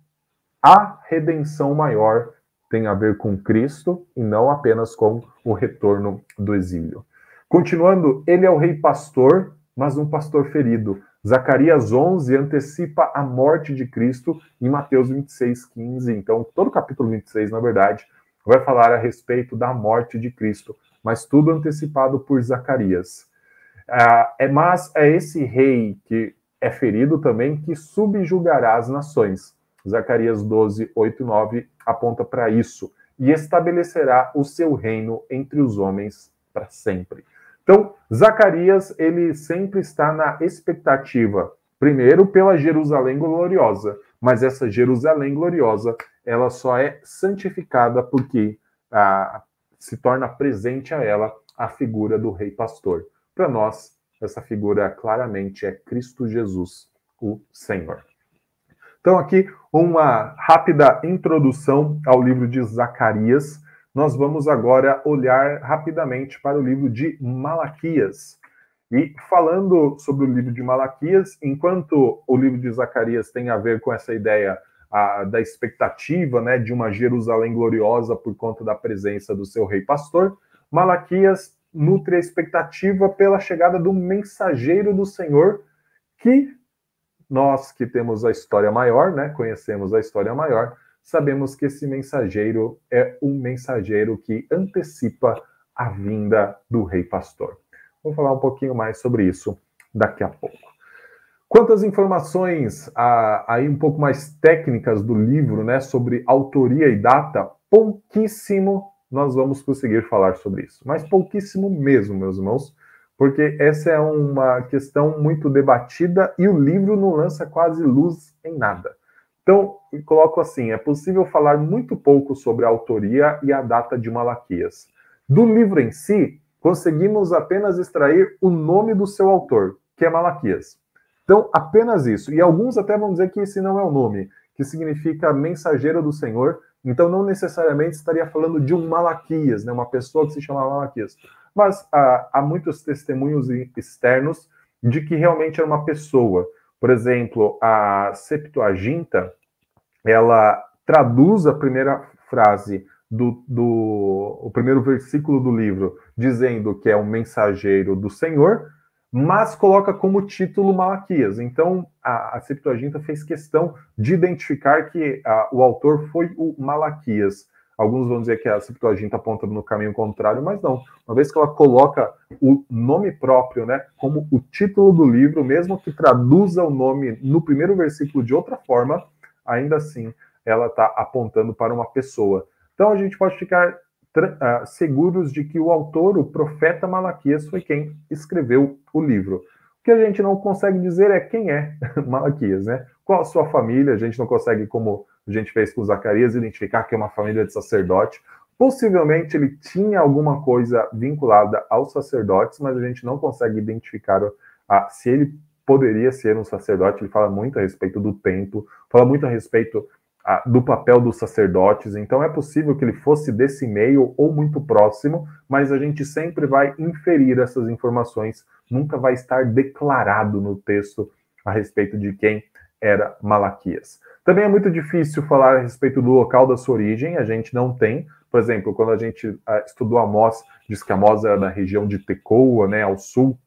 a redenção maior tem a ver com Cristo e não apenas com o retorno do exílio. Continuando, ele é o rei pastor, mas um pastor ferido. Zacarias 11 antecipa a morte de Cristo em Mateus 26, 15. Então, todo o capítulo 26, na verdade, vai falar a respeito da morte de Cristo, mas tudo antecipado por Zacarias. Ah, é, mas é esse rei que é ferido também que subjugará as nações. Zacarias 12, 8 e 9 aponta para isso. E estabelecerá o seu reino entre os homens para sempre. Então, Zacarias, ele sempre está na expectativa, primeiro pela Jerusalém gloriosa, mas essa Jerusalém gloriosa, ela só é santificada porque ah, se torna presente a ela a figura do rei pastor. Para nós, essa figura claramente é Cristo Jesus, o Senhor. Então, aqui uma rápida introdução ao livro de Zacarias nós vamos agora olhar rapidamente para o livro de Malaquias. E falando sobre o livro de Malaquias, enquanto o livro de Zacarias tem a ver com essa ideia a, da expectativa né, de uma Jerusalém gloriosa por conta da presença do seu rei pastor, Malaquias nutre a expectativa pela chegada do mensageiro do Senhor, que nós que temos a história maior, né, conhecemos a história maior, sabemos que esse mensageiro é um mensageiro que antecipa a vinda do rei pastor. Vou falar um pouquinho mais sobre isso daqui a pouco. Quantas informações ah, aí um pouco mais técnicas do livro, né, sobre autoria e data, pouquíssimo nós vamos conseguir falar sobre isso, mas pouquíssimo mesmo, meus irmãos, porque essa é uma questão muito debatida e o livro não lança quase luz em nada. Então, coloco assim: é possível falar muito pouco sobre a autoria e a data de Malaquias. Do livro em si, conseguimos apenas extrair o nome do seu autor, que é Malaquias. Então, apenas isso. E alguns até vão dizer que esse não é o nome, que significa mensageiro do Senhor. Então, não necessariamente estaria falando de um Malaquias, né? uma pessoa que se chama Malaquias. Mas há, muitos testemunhos externos de que realmente era uma pessoa. Por exemplo, a Septuaginta, ela traduz a primeira frase do, do o primeiro versículo do livro, dizendo que é um mensageiro do Senhor, mas coloca como título Malaquias. Então, a, a Septuaginta fez questão de identificar que a, o autor foi o Malaquias. Alguns vão dizer que a Septuaginta aponta no caminho contrário, mas não. Uma vez que ela coloca o nome próprio, né, como o título do livro, mesmo que traduza o nome no primeiro versículo de outra forma, ainda assim ela está apontando para uma pessoa. Então a gente pode ficar uh, seguros de que o autor, o profeta Malaquias, foi quem escreveu o livro. O que a gente não consegue dizer é quem é Malaquias, né? Qual a sua família? A gente não consegue, como a gente fez com Zacarias, identificar que é uma família de sacerdote. Possivelmente ele tinha alguma coisa vinculada aos sacerdotes, mas a gente não consegue identificar uh, se ele poderia ser um sacerdote. Ele fala muito a respeito do templo, fala muito a respeito do papel dos sacerdotes. Então é possível que ele fosse desse meio ou muito próximo, mas a gente sempre vai inferir essas informações, nunca vai estar declarado no texto a respeito de quem era Malaquias. Também é muito difícil falar a respeito do local da sua origem, a gente não tem. Por exemplo, quando a gente uh, estudou Amós, diz que Amós era da região de Tecoa, né, ao sul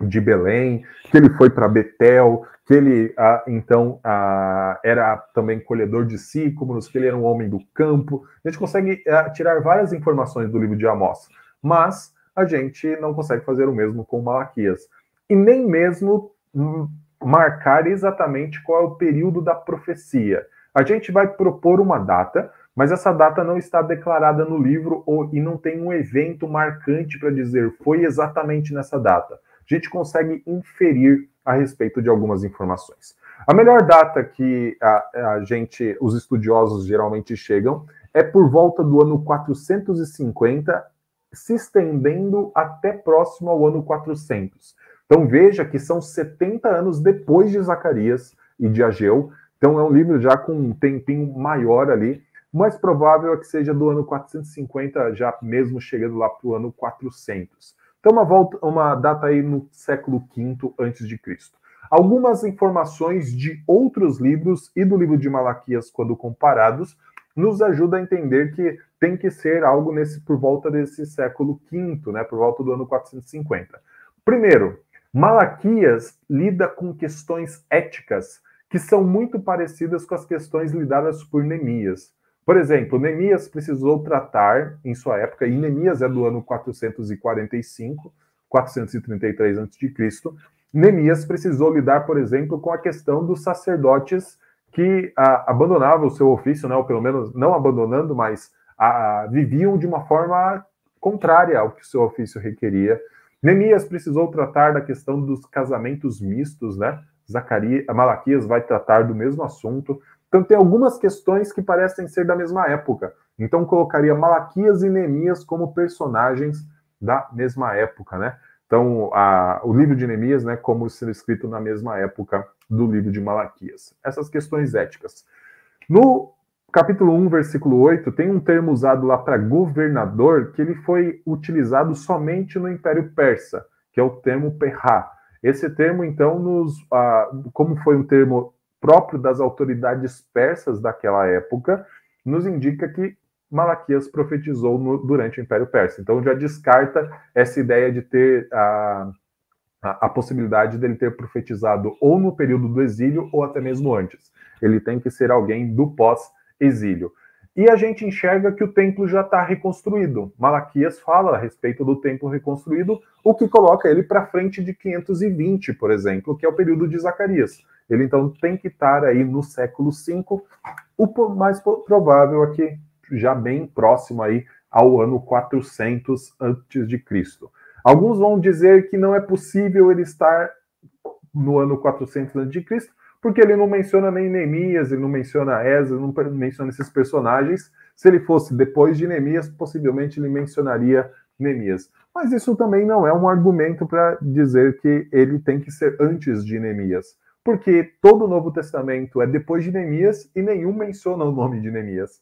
de Belém, que ele foi para Betel, que ele ah, então ah, era também colhedor de sícomoros, que ele era um homem do campo. A gente consegue ah, tirar várias informações do livro de Amós, mas a gente não consegue fazer o mesmo com Malaquias. E nem mesmo marcar exatamente qual é o período da profecia. A gente vai propor uma data, mas essa data não está declarada no livro ou, e não tem um evento marcante para dizer foi exatamente nessa data a gente consegue inferir a respeito de algumas informações. A melhor data que a, a gente, os estudiosos geralmente chegam, é por volta do ano 450, se estendendo até próximo ao ano 400. Então veja que são 70 anos depois de Zacarias e de Ageu. Então é um livro já com um tempinho maior ali. O mais provável é que seja do ano 450, já mesmo chegando lá para o ano 400. Então, uma, volta, uma data aí no século V antes de Cristo. Algumas informações de outros livros e do livro de Malaquias, quando comparados, nos ajuda a entender que tem que ser algo nesse por volta desse século V, né, por volta do ano 450. Primeiro, Malaquias lida com questões éticas que são muito parecidas com as questões lidadas por Neemias. Por exemplo, Neemias precisou tratar, em sua época, e Neemias é do ano 445, 433 a.C., Neemias precisou lidar, por exemplo, com a questão dos sacerdotes que a, abandonavam o seu ofício, né, ou pelo menos não abandonando, mas a, viviam de uma forma contrária ao que o seu ofício requeria. Neemias precisou tratar da questão dos casamentos mistos, né? Zacarias, Malaquias vai tratar do mesmo assunto. Então, tem algumas questões que parecem ser da mesma época. Então, colocaria Malaquias e Neemias como personagens da mesma época, né? Então, a, o livro de Neemias, né, como sendo escrito na mesma época do livro de Malaquias. Essas questões éticas. No capítulo 1, versículo 8, tem um termo usado lá para governador que ele foi utilizado somente no Império Persa, que é o termo perra. Esse termo, então, nos, ah, como foi um termo próprio das autoridades persas daquela época, nos indica que Malaquias profetizou no, durante o Império Persa. Então já descarta essa ideia de ter a, a, a, possibilidade dele ter profetizado ou no período do exílio ou até mesmo antes. Ele tem que ser alguém do pós-exílio. E a gente enxerga que o templo já está reconstruído. Malaquias fala a respeito do templo reconstruído, o que coloca ele para frente de 520, por exemplo, que é o período de Zacarias. Ele então tem que estar aí no século V, o mais provável aqui, já bem próximo aí ao ano 400 antes de Cristo. Alguns vão dizer que não é possível ele estar no ano 400 antes de Cristo, porque ele não menciona nem Neemias, ele não menciona Ezra, não menciona esses personagens. Se ele fosse depois de Neemias, possivelmente ele mencionaria Neemias. Mas isso também não é um argumento para dizer que ele tem que ser antes de Neemias, porque todo o Novo Testamento é depois de Neemias e nenhum menciona o nome de Neemias.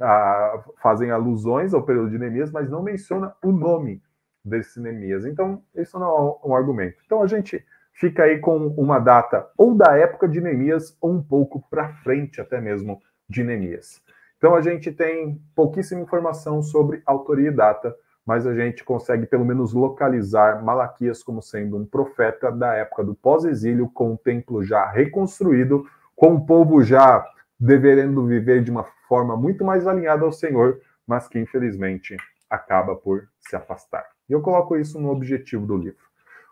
Ah, fazem alusões ao período de Neemias, mas não menciona o nome desse Neemias. Então, isso não é um argumento. Então, a gente fica aí com uma data ou da época de Neemias ou um pouco para frente até mesmo de Neemias. Então a gente tem pouquíssima informação sobre autoria e data, mas a gente consegue pelo menos localizar Malaquias como sendo um profeta da época do pós-exílio, com o templo já reconstruído, com o povo já devendo viver de uma forma muito mais alinhada ao Senhor, mas que infelizmente acaba por se afastar. E eu coloco isso no objetivo do livro.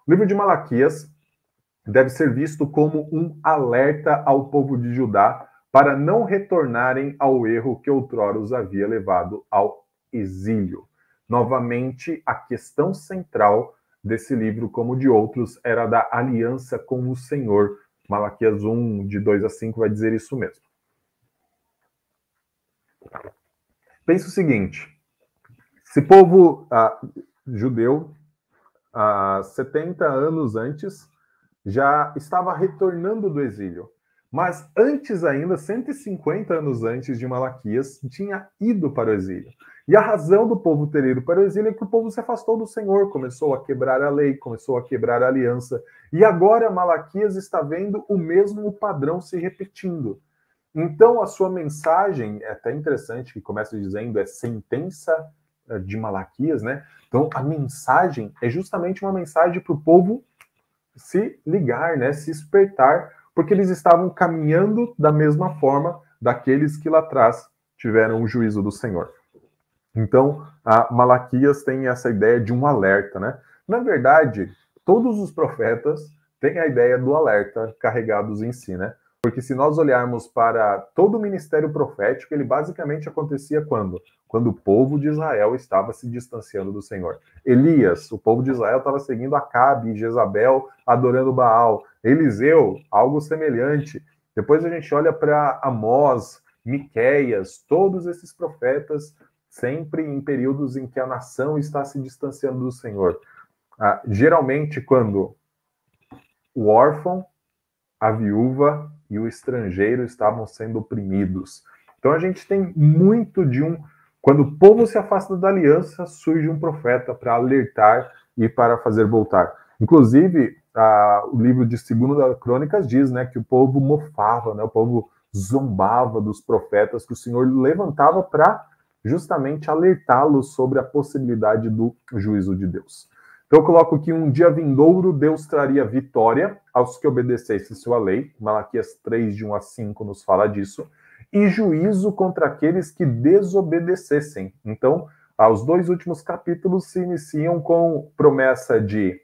O livro de Malaquias deve ser visto como um alerta ao povo de Judá para não retornarem ao erro que outrora os havia levado ao exílio. Novamente, a questão central desse livro, como de outros, era da aliança com o Senhor. Malaquias 1, de 2 a 5, vai dizer isso mesmo. Pense o seguinte: esse povo ah, judeu, há 70 anos antes, já estava retornando do exílio. Mas antes ainda, 150 anos antes de Malaquias, tinha ido para o exílio. E a razão do povo ter ido para o exílio é que o povo se afastou do Senhor, começou a quebrar a lei, começou a quebrar a aliança. E agora Malaquias está vendo o mesmo padrão se repetindo. Então, a sua mensagem é até interessante, que começa dizendo é sentença eh, de Malaquias, né? Então, a mensagem é justamente uma mensagem para o povo se ligar, né? Se despertar, porque eles estavam caminhando da mesma forma daqueles que lá atrás tiveram o juízo do Senhor. Então, a Malaquias tem essa ideia de um alerta, né? Na verdade, todos os profetas têm a ideia do alerta carregados em si, né? Porque se nós olharmos para todo o ministério profético, ele basicamente acontecia quando? Quando o povo de Israel estava se distanciando do Senhor. Elias, o povo de Israel estava seguindo Acabe, Jezabel, adorando Baal. Eliseu, algo semelhante. Depois a gente olha para Amós, Miqueias, todos esses profetas sempre em períodos em que a nação está se distanciando do Senhor. Ah, geralmente, quando o órfão, a viúva e o estrangeiro estavam sendo oprimidos. Então a gente tem muito de um. Quando o povo se afasta da aliança, surge um profeta para alertar e para fazer voltar. Inclusive, a, o livro de Segunda Crônicas diz né, que o povo mofava, né, o povo zombava dos profetas que o Senhor levantava para justamente alertá-los sobre a possibilidade do juízo de Deus. Então eu coloco que um dia vindouro Deus traria vitória aos que obedecessem sua lei, Malaquias 3, de 1 a 5 nos fala disso, e juízo contra aqueles que desobedecessem. Então, os dois últimos capítulos se iniciam com promessa de,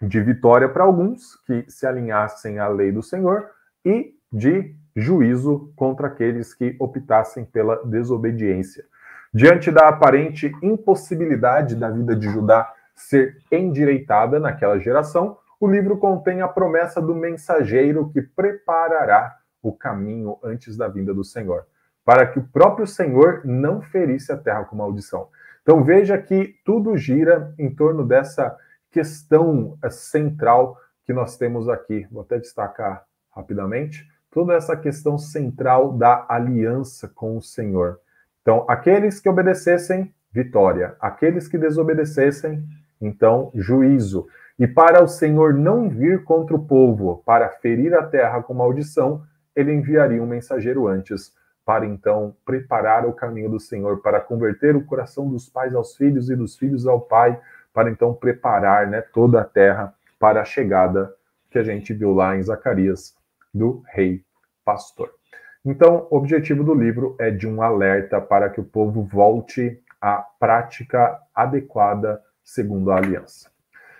de vitória para alguns que se alinhassem à lei do Senhor e de juízo contra aqueles que optassem pela desobediência. Diante da aparente impossibilidade da vida de Judá ser endireitada naquela geração, o livro contém a promessa do mensageiro que preparará o caminho antes da vinda do Senhor, para que o próprio Senhor não ferisse a terra com maldição. Então veja que tudo gira em torno dessa questão central que nós temos aqui. Vou até destacar rapidamente toda essa questão central da aliança com o Senhor. Então, aqueles que obedecessem, vitória. Aqueles que desobedecessem, então, juízo. E para o Senhor não vir contra o povo para ferir a terra com maldição, ele enviaria um mensageiro antes, para então preparar o caminho do Senhor, para converter o coração dos pais aos filhos e dos filhos ao pai, para então preparar né, toda a terra para a chegada que a gente viu lá em Zacarias do rei pastor. Então, o objetivo do livro é de um alerta para que o povo volte à prática adequada segundo a aliança.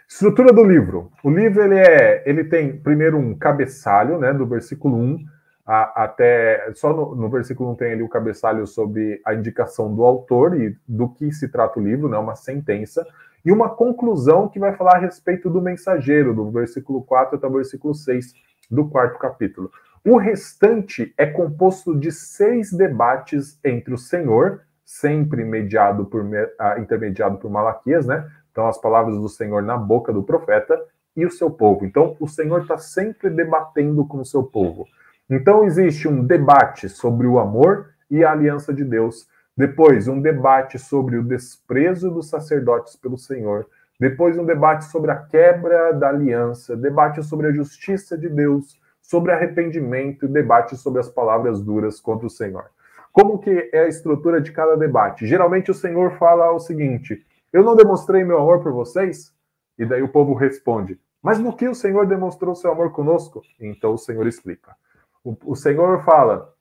Estrutura do livro. O livro ele é, ele tem primeiro um cabeçalho, né, do versículo 1 a, até só no, no, versículo 1 tem ali o cabeçalho sobre a indicação do autor e do que se trata o livro, né, uma sentença, e uma conclusão que vai falar a respeito do mensageiro, do versículo 4 até o versículo 6 do quarto capítulo. O restante é composto de seis debates entre o Senhor, sempre mediado por, uh, intermediado por Malaquias, né? Então, as palavras do Senhor na boca do profeta e o seu povo. Então, o Senhor está sempre debatendo com o seu povo. Então, existe um debate sobre o amor e a aliança de Deus. Depois, um debate sobre o desprezo dos sacerdotes pelo Senhor. depois um debate sobre a quebra da aliança, debate sobre a justiça de Deus, sobre arrependimento debate sobre as palavras duras contra o Senhor. Como que é a estrutura de cada debate? Geralmente o Senhor fala o seguinte: Eu não demonstrei meu amor por vocês? E daí o povo responde: Mas no que o Senhor demonstrou seu amor conosco? Então o Senhor explica. O, o Senhor fala: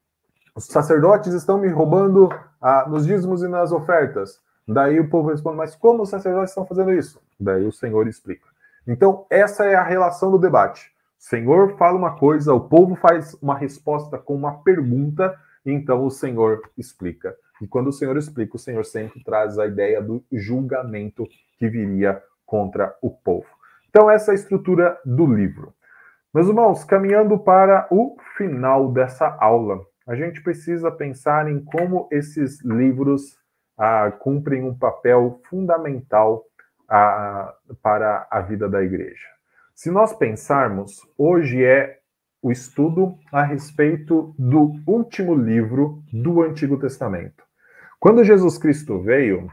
Os sacerdotes estão me roubando ah, nos dízimos e nas ofertas. Daí o povo responde: Mas como os sacerdotes estão fazendo isso? Daí o Senhor explica. Então, essa é a relação do debate. O Senhor fala uma coisa, o povo faz uma resposta com uma pergunta, então o Senhor explica. E quando o Senhor explica, o Senhor sempre traz a ideia do julgamento que viria contra o povo. Então, essa é a estrutura do livro. Meus irmãos, caminhando para o final dessa aula, a gente precisa pensar em como esses livros ah, cumprem um papel fundamental ah, para a vida da igreja. Se nós pensarmos, hoje é o estudo a respeito do último livro do Antigo Testamento. Quando Jesus Cristo veio,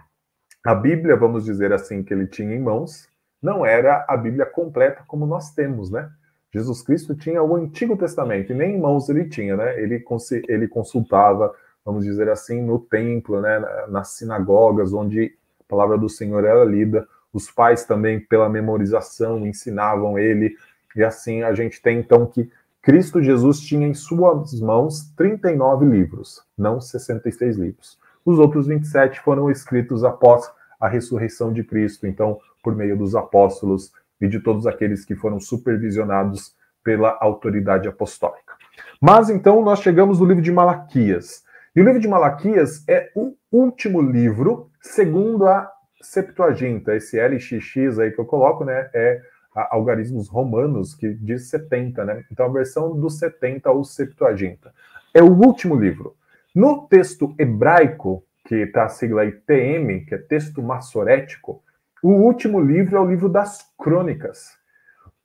a Bíblia, vamos dizer assim, que ele tinha em mãos, não era a Bíblia completa como nós temos, né? Jesus Cristo tinha o Antigo Testamento e nem em mãos ele tinha, né? Ele, ele consultava vamos dizer assim, no templo, né, nas sinagogas, onde a palavra do Senhor era lida. Os pais também, pela memorização, ensinavam ele. E assim a gente tem então que Cristo Jesus tinha em suas mãos 39 livros, não 66 livros. Os outros 27 foram escritos após a ressurreição de Cristo, então, por meio dos apóstolos e de todos aqueles que foram supervisionados pela autoridade apostólica. Mas então nós chegamos no livro de Malaquias. E o livro de Malaquias é o último livro, segundo a Septuaginta. Esse LXX aí que eu coloco, né, é algarismos romanos, que diz 70, né? Então a versão do 70 ou Septuaginta. É o último livro. No texto hebraico, que está a sigla aí TM, que é texto massorético, o último livro é o livro das crônicas.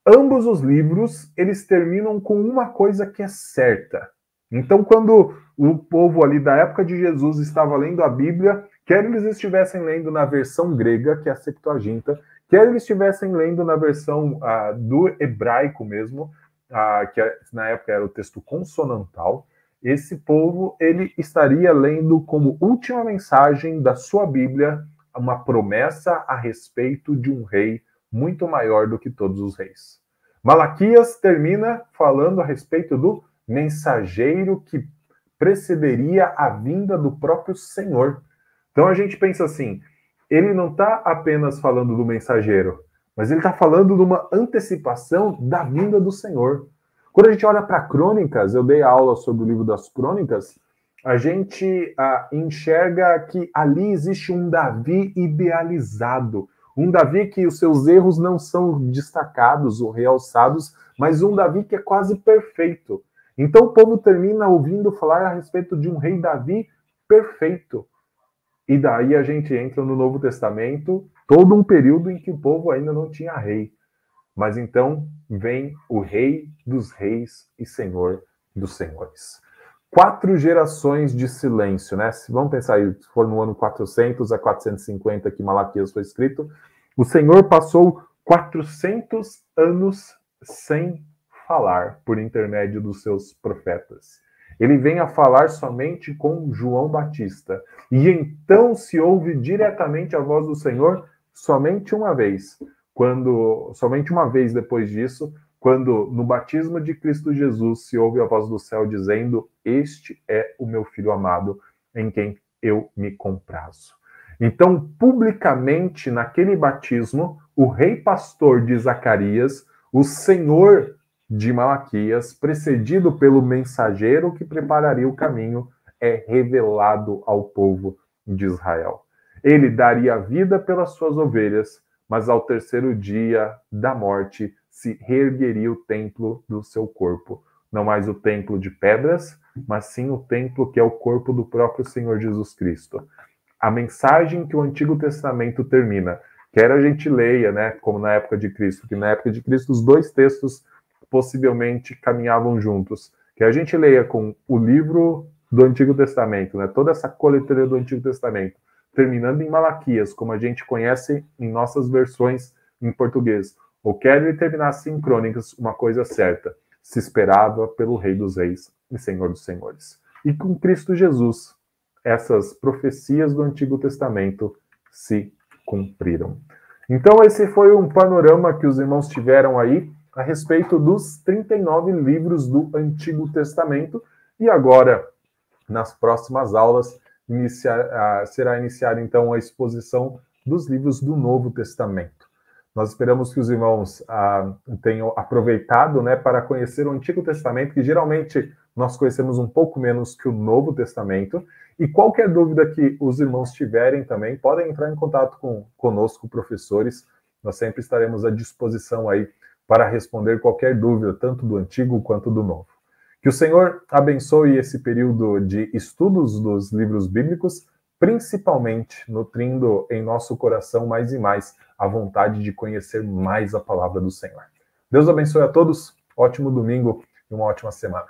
Ambos os livros, eles terminam com uma coisa que é certa. Então, quando o povo ali da época de Jesus estava lendo a Bíblia, quer eles estivessem lendo na versão grega, que é a Septuaginta, quer eles estivessem lendo na versão uh, do hebraico mesmo, uh, que é, na época era o texto consonantal, esse povo ele estaria lendo como última mensagem da sua Bíblia uma promessa a respeito de um rei muito maior do que todos os reis. Malaquias termina falando a respeito do mensageiro que precederia a vinda do próprio Senhor. Então a gente pensa assim: ele não está apenas falando do mensageiro, mas ele está falando de uma antecipação da vinda do Senhor. Quando a gente olha para crônicas, eu dei aula sobre o livro das crônicas, a gente ah, enxerga que ali existe um Davi idealizado, um Davi que os seus erros não são destacados ou realçados, mas um Davi que é quase perfeito. Então o povo termina ouvindo falar a respeito de um rei Davi perfeito. E daí a gente entra no Novo Testamento, todo um período em que o povo ainda não tinha rei. Mas então vem o rei dos reis e senhor dos senhores. Quatro gerações de silêncio, né? Se vamos pensar aí, se for no ano 400 a 450 que Malaquias foi escrito, o Senhor passou 400 anos sem falar por intermédio dos seus profetas. Ele vem a falar somente com João Batista. E então se ouve diretamente a voz do Senhor somente uma vez. Quando somente uma vez depois disso, quando no batismo de Cristo Jesus se ouve a voz do céu dizendo: "Este é o meu filho amado, em quem eu me comprazo". Então, publicamente naquele batismo, o rei pastor de Zacarias, o Senhor de Malaquias, precedido pelo mensageiro que prepararia o caminho, é revelado ao povo de Israel. Ele daria vida pelas suas ovelhas, mas ao terceiro dia da morte se reergueria o templo do seu corpo. Não mais o templo de pedras, mas sim o templo que é o corpo do próprio Senhor Jesus Cristo. A mensagem que o Antigo Testamento termina, quer a gente leia, né, como na época de Cristo, que na época de Cristo os dois textos possivelmente caminhavam juntos. Que a gente leia com o livro do Antigo Testamento, né, toda essa coletânea do Antigo Testamento, terminando em Malaquias, como a gente conhece em nossas versões em português, ou quer ele terminasse em Crônicas, uma coisa certa, se esperava pelo Rei dos Reis e Senhor dos Senhores. E com Cristo Jesus, essas profecias do Antigo Testamento se cumpriram. Então, esse foi um panorama que os irmãos tiveram aí a respeito dos 39 livros do Antigo Testamento. E agora, nas próximas aulas, inicia, será iniciada então a exposição dos livros do Novo Testamento. Nós esperamos que os irmãos ah, tenham aproveitado né, para conhecer o Antigo Testamento, que geralmente nós conhecemos um pouco menos que o Novo Testamento. E qualquer dúvida que os irmãos tiverem também, podem entrar em contato com conosco, professores. Nós sempre estaremos à disposição aí para responder qualquer dúvida, tanto do Antigo quanto do Novo. Que o Senhor abençoe esse período de estudos dos livros bíblicos, principalmente nutrindo em nosso coração mais e mais a vontade de conhecer mais a palavra do Senhor. Deus abençoe a todos, ótimo domingo e uma ótima semana.